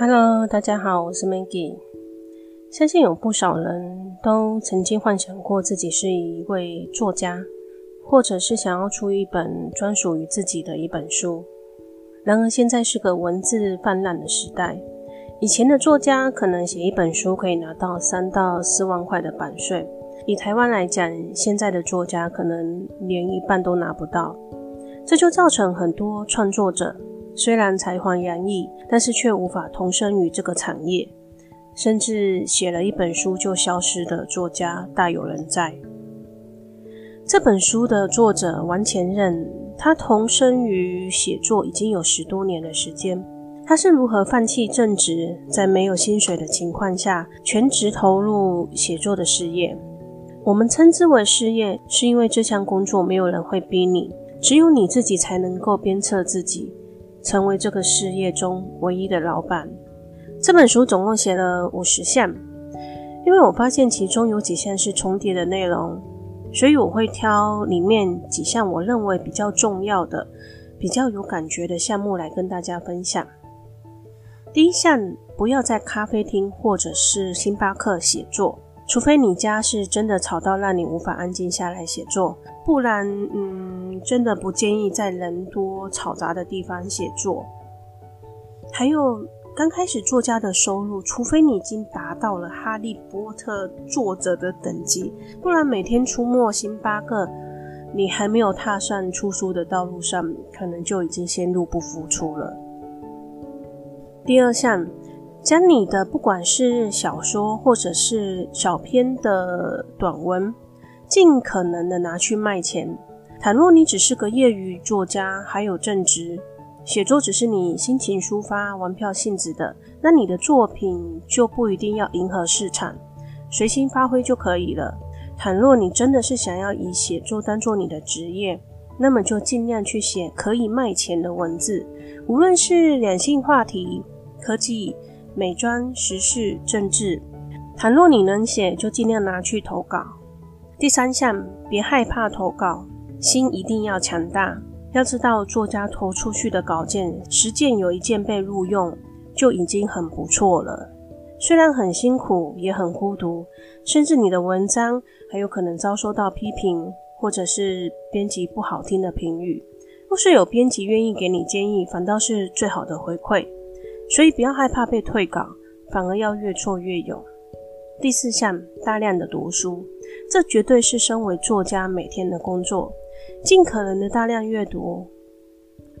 Hello，大家好，我是 Maggie。相信有不少人都曾经幻想过自己是一位作家，或者是想要出一本专属于自己的一本书。然而，现在是个文字泛滥的时代。以前的作家可能写一本书可以拿到三到四万块的版税，以台湾来讲，现在的作家可能连一半都拿不到。这就造成很多创作者。虽然才华洋溢，但是却无法投身于这个产业，甚至写了一本书就消失的作家大有人在。这本书的作者王干任，他投身于写作已经有十多年的时间。他是如何放弃正职，在没有薪水的情况下，全职投入写作的事业？我们称之为事业，是因为这项工作没有人会逼你，只有你自己才能够鞭策自己。成为这个事业中唯一的老板。这本书总共写了五十项，因为我发现其中有几项是重叠的内容，所以我会挑里面几项我认为比较重要的、比较有感觉的项目来跟大家分享。第一项，不要在咖啡厅或者是星巴克写作。除非你家是真的吵到让你无法安静下来写作，不然，嗯，真的不建议在人多嘈杂的地方写作。还有，刚开始作家的收入，除非你已经达到了哈利波特作者的等级，不然每天出没星巴克，你还没有踏上出书的道路上，可能就已经先入不敷出了。第二项。将你的不管是小说或者是小篇的短文，尽可能的拿去卖钱。倘若你只是个业余作家，还有正职，写作只是你心情抒发、玩票性质的，那你的作品就不一定要迎合市场，随心发挥就可以了。倘若你真的是想要以写作当做你的职业，那么就尽量去写可以卖钱的文字，无论是两性话题、科技。美妆、时事、政治，倘若你能写，就尽量拿去投稿。第三项，别害怕投稿，心一定要强大。要知道，作家投出去的稿件，十件有一件被录用，就已经很不错了。虽然很辛苦，也很孤独，甚至你的文章还有可能遭受到批评，或者是编辑不好听的评语。若是有编辑愿意给你建议，反倒是最好的回馈。所以不要害怕被退稿，反而要越挫越勇。第四项，大量的读书，这绝对是身为作家每天的工作，尽可能的大量阅读，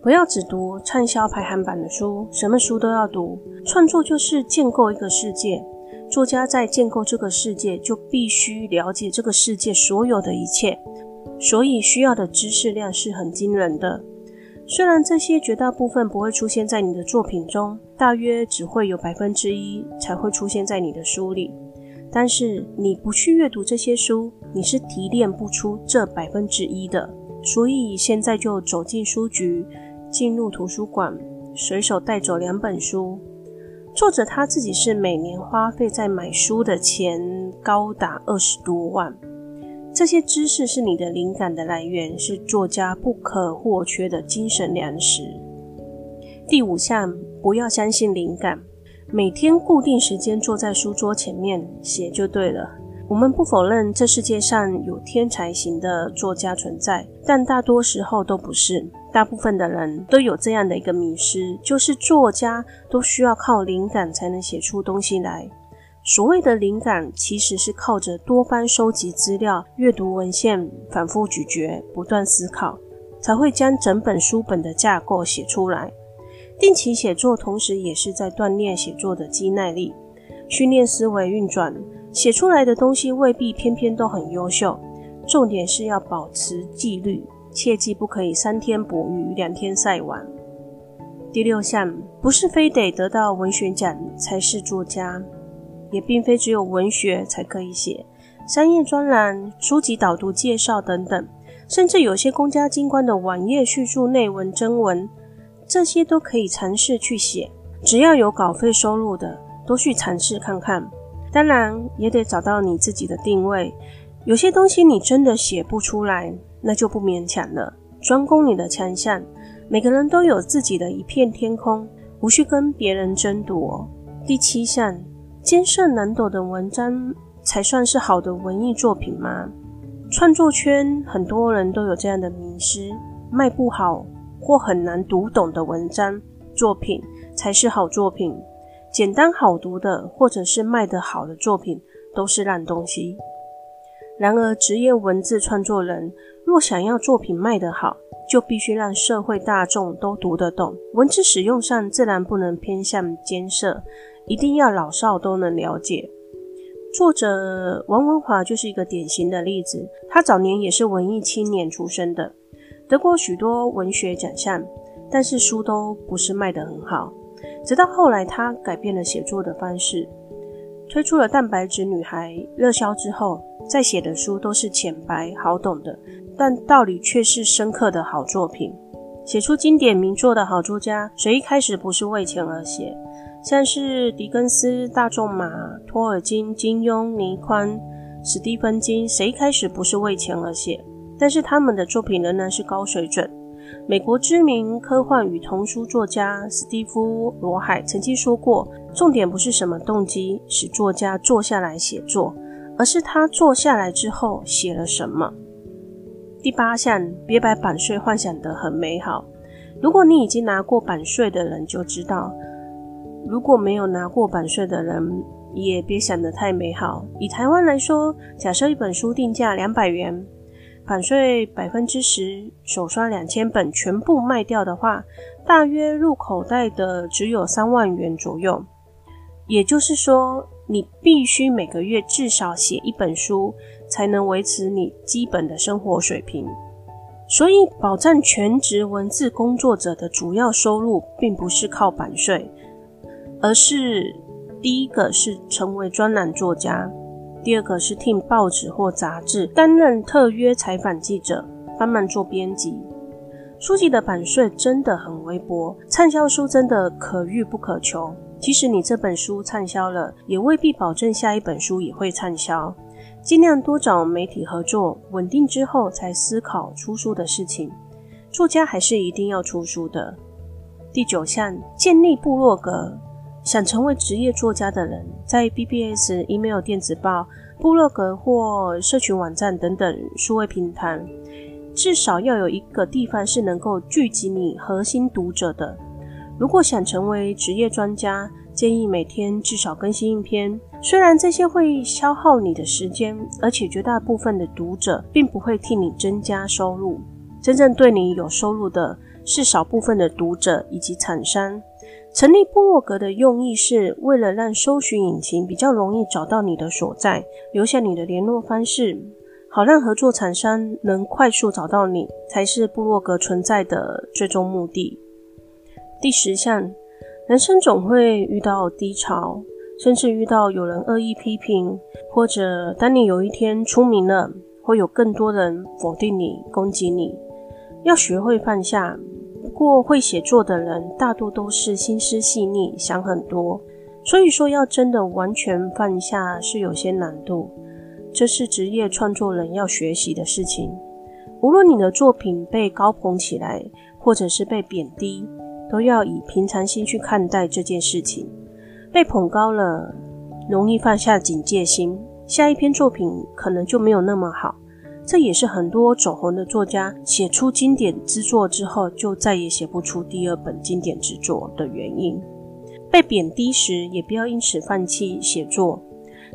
不要只读畅销排行榜的书，什么书都要读。创作就是建构一个世界，作家在建构这个世界，就必须了解这个世界所有的一切，所以需要的知识量是很惊人的。虽然这些绝大部分不会出现在你的作品中，大约只会有百分之一才会出现在你的书里，但是你不去阅读这些书，你是提炼不出这百分之一的。所以现在就走进书局，进入图书馆，随手带走两本书。作者他自己是每年花费在买书的钱高达二十多万。这些知识是你的灵感的来源，是作家不可或缺的精神粮食。第五项，不要相信灵感，每天固定时间坐在书桌前面写就对了。我们不否认这世界上有天才型的作家存在，但大多时候都不是。大部分的人都有这样的一个迷失，就是作家都需要靠灵感才能写出东西来。所谓的灵感，其实是靠着多方收集资料、阅读文献、反复咀嚼、不断思考，才会将整本书本的架构写出来。定期写作，同时也是在锻炼写作的肌耐力，训练思维运转。写出来的东西未必偏偏都很优秀，重点是要保持纪律，切记不可以三天捕鱼两天晒网。第六项，不是非得得到文学奖才是作家。也并非只有文学才可以写，商业专栏、书籍导读介绍等等，甚至有些公家机关的网页叙述内文、征文，这些都可以尝试去写。只要有稿费收入的，都去尝试看看。当然，也得找到你自己的定位。有些东西你真的写不出来，那就不勉强了，专攻你的强项。每个人都有自己的一片天空。无需跟别人争夺。第七项，艰涩难懂的文章才算是好的文艺作品吗？创作圈很多人都有这样的迷失，卖不好或很难读懂的文章作品才是好作品，简单好读的或者是卖得好的作品都是烂东西。然而，职业文字创作人若想要作品卖得好，就必须让社会大众都读得懂。文字使用上自然不能偏向艰涩，一定要老少都能了解。作者王文华就是一个典型的例子。他早年也是文艺青年出身的，得过许多文学奖项，但是书都不是卖得很好。直到后来，他改变了写作的方式，推出了《蛋白质女孩》热销之后，再写的书都是浅白好懂的。但道理却是深刻的好作品，写出经典名作的好作家，谁一开始不是为钱而写？像是狄更斯、大仲马、托尔金、金庸、倪匡、史蒂芬金，谁一开始不是为钱而写？但是他们的作品仍然是高水准。美国知名科幻与童书作家史蒂夫·罗海曾经说过：“重点不是什么动机使作家坐下来写作，而是他坐下来之后写了什么。”第八项，别把版税幻想得很美好。如果你已经拿过版税的人就知道，如果没有拿过版税的人，也别想得太美好。以台湾来说，假设一本书定价两百元，版税百分之十，首刷两千本全部卖掉的话，大约入口袋的只有三万元左右。也就是说，你必须每个月至少写一本书。才能维持你基本的生活水平，所以保障全职文字工作者的主要收入，并不是靠版税，而是第一个是成为专栏作家，第二个是听报纸或杂志担任特约采访记者，帮忙做编辑。书籍的版税真的很微薄，畅销书真的可遇不可求。即使你这本书畅销了，也未必保证下一本书也会畅销。尽量多找媒体合作，稳定之后才思考出书的事情。作家还是一定要出书的。第九项，建立部落格。想成为职业作家的人，在 BBS、email 电子报、部落格或社群网站等等数位平台，至少要有一个地方是能够聚集你核心读者的。如果想成为职业专家，建议每天至少更新一篇。虽然这些会消耗你的时间，而且绝大部分的读者并不会替你增加收入，真正对你有收入的是少部分的读者以及厂商。成立部落格的用意是为了让搜寻引擎比较容易找到你的所在，留下你的联络方式，好让合作厂商能快速找到你，才是部落格存在的最终目的。第十项，人生总会遇到低潮。甚至遇到有人恶意批评，或者当你有一天出名了，会有更多人否定你、攻击你。要学会放下。过会写作的人大多都是心思细腻、想很多，所以说要真的完全放下是有些难度。这是职业创作人要学习的事情。无论你的作品被高捧起来，或者是被贬低，都要以平常心去看待这件事情。被捧高了，容易放下警戒心，下一篇作品可能就没有那么好。这也是很多走红的作家写出经典之作之后，就再也写不出第二本经典之作的原因。被贬低时，也不要因此放弃写作。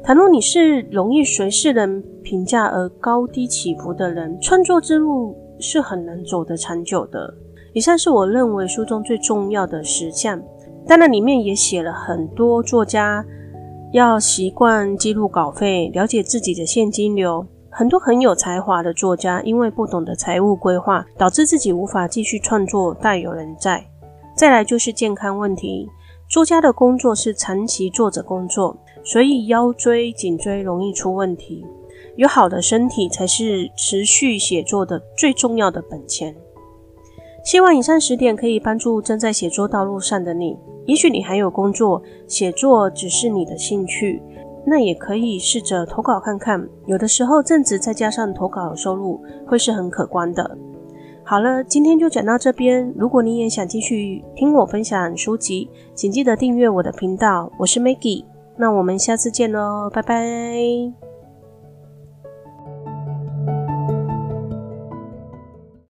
倘若你是容易随世人评价而高低起伏的人，创作之路是很难走得长久的。以上是我认为书中最重要的十项。当然，里面也写了很多作家要习惯记录稿费，了解自己的现金流。很多很有才华的作家，因为不懂得财务规划，导致自己无法继续创作，大有人在。再来就是健康问题，作家的工作是长期坐着工作，所以腰椎、颈椎容易出问题。有好的身体才是持续写作的最重要的本钱。希望以上十点可以帮助正在写作道路上的你。也许你还有工作，写作只是你的兴趣，那也可以试着投稿看看。有的时候正职再加上投稿收入会是很可观的。好了，今天就讲到这边。如果你也想继续听我分享书籍，请记得订阅我的频道。我是 Maggie，那我们下次见喽，拜拜。